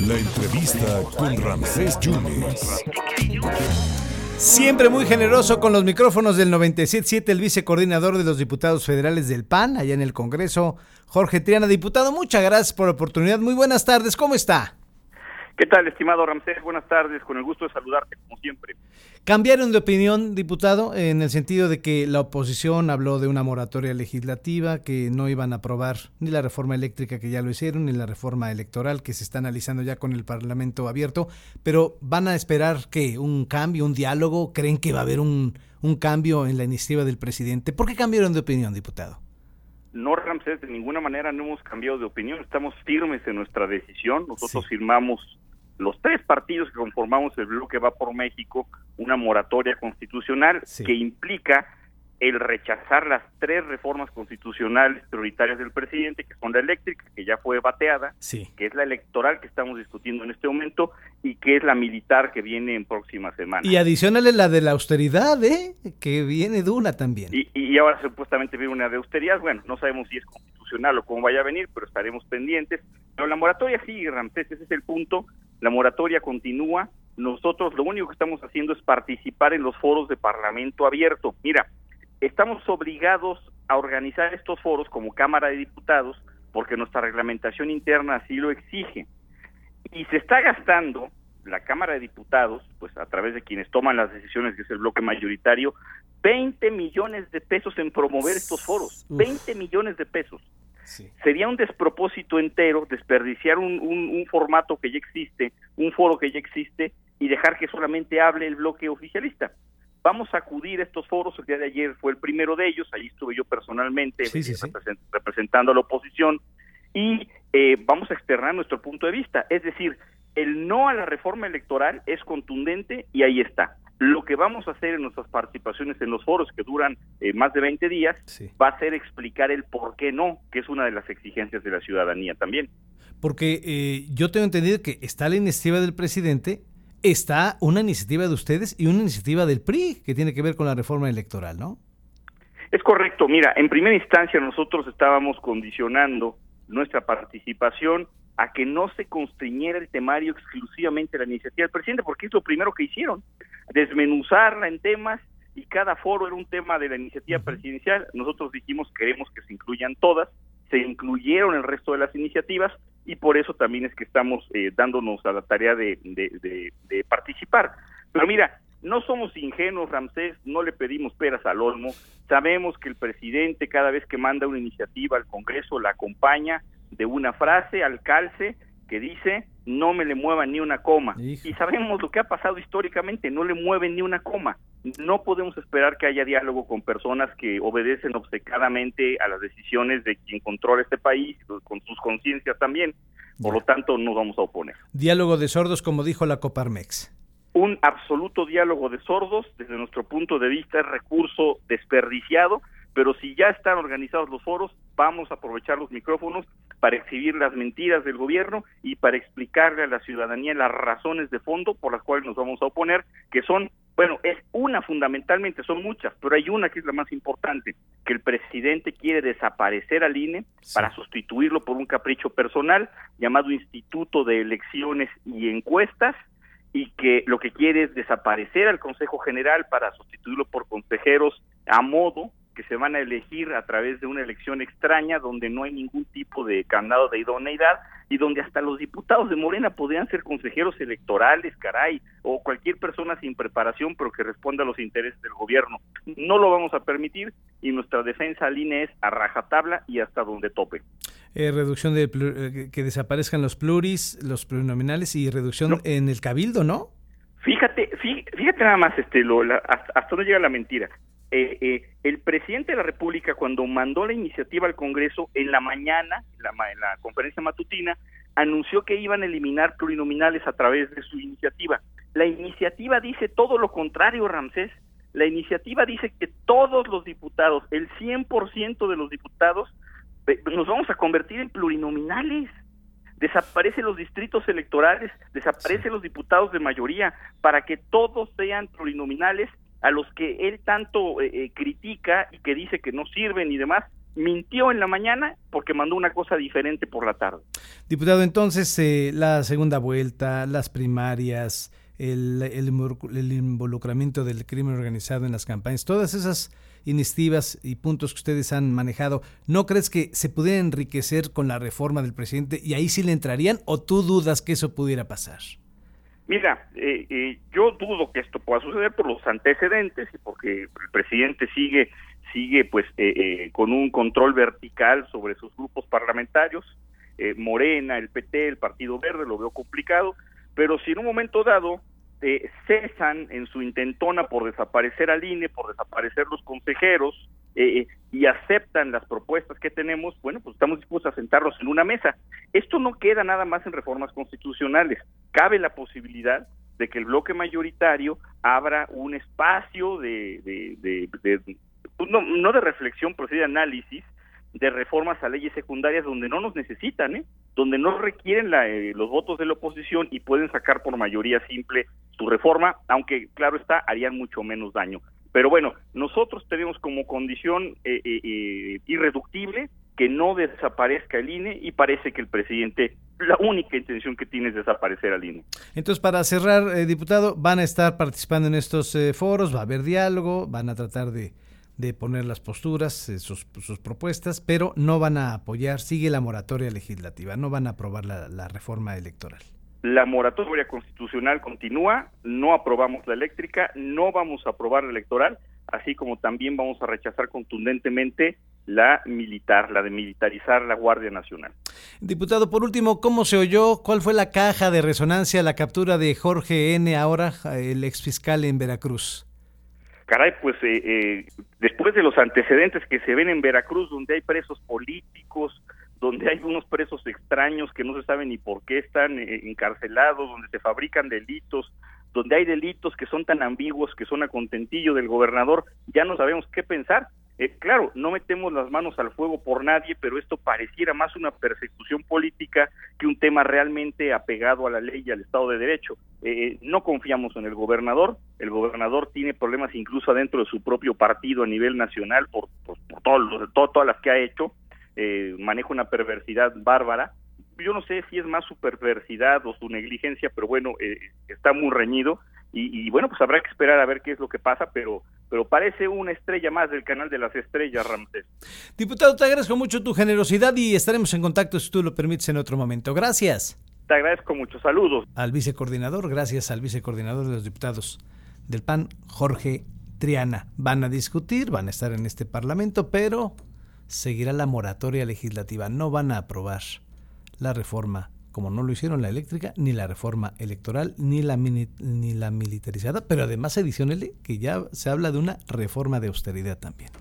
La entrevista con Ramsés Yunes. Siempre muy generoso con los micrófonos del 97.7, el vicecoordinador de los diputados federales del PAN, allá en el Congreso, Jorge Triana. Diputado, muchas gracias por la oportunidad. Muy buenas tardes, ¿cómo está? ¿Qué tal, estimado Ramsés? Buenas tardes, con el gusto de saludarte, como siempre. ¿Cambiaron de opinión, diputado, en el sentido de que la oposición habló de una moratoria legislativa, que no iban a aprobar ni la reforma eléctrica que ya lo hicieron, ni la reforma electoral que se está analizando ya con el Parlamento abierto, pero van a esperar que un cambio, un diálogo? ¿Creen que va a haber un, un cambio en la iniciativa del presidente? ¿Por qué cambiaron de opinión, diputado? No, Ramsés, de ninguna manera no hemos cambiado de opinión, estamos firmes en nuestra decisión, nosotros firmamos los tres partidos que conformamos el bloque Va por México una moratoria constitucional que implica el rechazar las tres reformas constitucionales prioritarias del presidente, que son la eléctrica, que ya fue bateada, que es la electoral que estamos discutiendo en este momento, y que es la militar que viene en próximas semanas. Y adicional la de la austeridad, ¿eh? que viene de una también. Y, y ahora supuestamente viene una de austeridad, bueno, no sabemos si es constitucional o cómo vaya a venir, pero estaremos pendientes. Pero la moratoria sigue, Ramsés, ese es el punto, la moratoria continúa, nosotros lo único que estamos haciendo es participar en los foros de Parlamento abierto. Mira, estamos obligados a organizar estos foros como Cámara de Diputados porque nuestra reglamentación interna así lo exige. Y se está gastando la Cámara de Diputados, pues a través de quienes toman las decisiones, que es el bloque mayoritario, 20 millones de pesos en promover estos foros, 20 millones de pesos. Sería un despropósito entero desperdiciar un, un, formato que ya existe, un foro que ya existe y dejar que solamente hable el bloque oficialista. Vamos a acudir a estos foros, el día de ayer fue el primero de ellos, ahí estuve yo personalmente representando a la oposición y eh, vamos a externar nuestro punto de vista. Es decir, el no a la reforma electoral es contundente y ahí está. Lo que vamos a hacer en nuestras participaciones en los foros, que duran eh, más de 20 días, va a ser explicar el por qué no, que es una de las exigencias de la ciudadanía también. Porque eh, yo tengo entendido que está la iniciativa del presidente, está una iniciativa de ustedes y una iniciativa del PRI que tiene que ver con la reforma electoral, ¿no? Es correcto. Mira, en primera instancia nosotros estábamos condicionando nuestra participación a que no se constriñera el temario exclusivamente a la iniciativa del presidente, porque es lo primero que hicieron, desmenuzarla en temas y cada foro era un tema de la iniciativa presidencial. Nosotros dijimos queremos que se incluyan todas, se incluyeron el resto de las iniciativas y por eso también es que estamos eh, dándonos a la tarea de, de, participar. Pero mira, no somos ingenuos, Ramsés, no le pedimos peras al olmo, sabemos que el presidente cada vez que manda una iniciativa al Congreso la acompaña de una frase al calce que dice no me le muevan ni una coma. Y sabemos lo que ha pasado históricamente, no le mueven ni una coma. No podemos esperar que haya diálogo con personas que obedecen obcecadamente a las decisiones de quien controla este país, con sus conciencias también. Por lo tanto, nos vamos a oponer. Diálogo de sordos, como dijo la Coparmex. Un absoluto diálogo de sordos, desde nuestro punto de vista, es recurso desperdiciado pero si ya están organizados los foros, vamos a aprovechar los micrófonos para exhibir las mentiras del gobierno y para explicarle a la ciudadanía las razones de fondo por las cuales nos vamos a oponer, que son, bueno, es una fundamentalmente, son muchas, pero hay una que es la más importante, que el presidente quiere desaparecer al INE para sustituirlo por un capricho personal llamado Instituto de Elecciones y Encuestas, y que lo que quiere es desaparecer al Consejo General para sustituirlo por consejeros a modo que se van a elegir a través de una elección extraña donde no hay ningún tipo de candado de idoneidad y donde hasta los diputados de Morena podrían ser consejeros electorales, caray, o cualquier persona sin preparación pero que responda a los intereses del gobierno. No lo vamos a permitir y nuestra defensa al INE es a rajatabla y hasta donde tope. Eh, reducción de eh, que desaparezcan los pluris, los plurinominales y reducción en el cabildo, ¿no? Fíjate, fíjate, nada más, este, lo, hasta, hasta dónde llega la mentira. Eh, eh, el presidente de la República, cuando mandó la iniciativa al Congreso en la mañana, en la, conferencia matutina, anunció que iban a eliminar plurinominales a través de su iniciativa. La iniciativa dice todo lo contrario, Ramsés. La iniciativa dice que todos los diputados, el 100% de los diputados, nos vamos a convertir en plurinominales. Desaparecen los distritos electorales, desaparecen los diputados de mayoría, para que todos sean plurinominales a los que él tanto eh, eh, critica y que dice que no sirven y demás, mintió en la mañana porque mandó una cosa diferente por la tarde. Diputado, entonces eh, la segunda vuelta, las primarias, el, el, involucramiento del crimen organizado en las campañas, todas esas iniciativas y puntos que ustedes han manejado, ¿no crees que se pudiera enriquecer con la reforma del presidente y ahí sí le entrarían o tú dudas que eso pudiera pasar? Mira, eh, eh, yo dudo que esto pueda suceder por los antecedentes y porque el presidente sigue sigue pues eh, eh con un control vertical sobre sus grupos parlamentarios, eh, Morena, el PT, el Partido Verde, lo veo complicado, pero si en un momento dado eh, cesan en su intentona por desaparecer al INE, por desaparecer los consejeros eh, y aceptan las propuestas que tenemos, bueno, pues estamos dispuestos a sentarnos en una mesa. Esto no queda nada más en reformas constitucionales. Cabe la posibilidad de que el bloque mayoritario abra un espacio de, de, de, pues no, no de reflexión, pero sí de análisis de reformas a leyes secundarias donde no nos necesitan, ¿eh? donde no requieren la, eh, los votos de la oposición y pueden sacar por mayoría simple su reforma, aunque claro está, harían mucho menos daño. Pero bueno, nosotros tenemos como condición eh, eh, irreductible que no desaparezca el INE y parece que el presidente la única intención que tiene es desaparecer al INE. Entonces, para cerrar, diputado, van a estar participando en estos foros, va a haber diálogo, van a tratar de de poner las posturas, eh, sus, sus, propuestas, pero no van a apoyar, sigue la moratoria legislativa, no van a aprobar la, reforma electoral. La moratoria constitucional continúa, no aprobamos la eléctrica, no vamos a aprobar la electoral, así como también vamos a rechazar contundentemente la militar, la de militarizar la Guardia Nacional. Diputado, por último, ¿cómo se oyó? ¿Cuál fue la caja de resonancia, la captura de Jorge N., ahora el exfiscal en Veracruz? caray, pues eh, eh, después de los antecedentes que se ven en Veracruz, donde hay presos políticos, donde hay unos presos extraños que no se sabe ni por qué están eh, encarcelados, donde se fabrican delitos, donde hay delitos que son tan ambiguos que son a contentillo del gobernador, ya no sabemos qué pensar. Eh, claro, no metemos las manos al fuego por nadie, pero esto pareciera más una persecución política que un tema realmente apegado a la ley y al Estado de Derecho. Eh, eh no confiamos en el gobernador, el gobernador tiene problemas incluso adentro de su propio partido a nivel nacional por, todo, todas las que ha hecho, eh, maneja una perversidad bárbara. Yo no sé si es más su perversidad o su negligencia, pero bueno, eh, está muy reñido y, y, bueno, pues habrá que esperar a ver qué es lo que pasa, pero, pero parece una estrella más del canal de las estrellas, Ramsés. Diputado, te agradezco mucho tu generosidad y estaremos en contacto si tú lo permites en otro momento. Gracias. Te agradezco mucho. Saludos. Al vicecoordinador, gracias al vicecoordinador de los diputados del PAN, Jorge Triana. Van a discutir, van a estar en este Parlamento, pero seguirá la moratoria legislativa. No van a aprobar la reforma como no lo hicieron la eléctrica, ni la reforma electoral, ni la, ni la militarizada, pero además adicional que ya se habla de una reforma de austeridad también.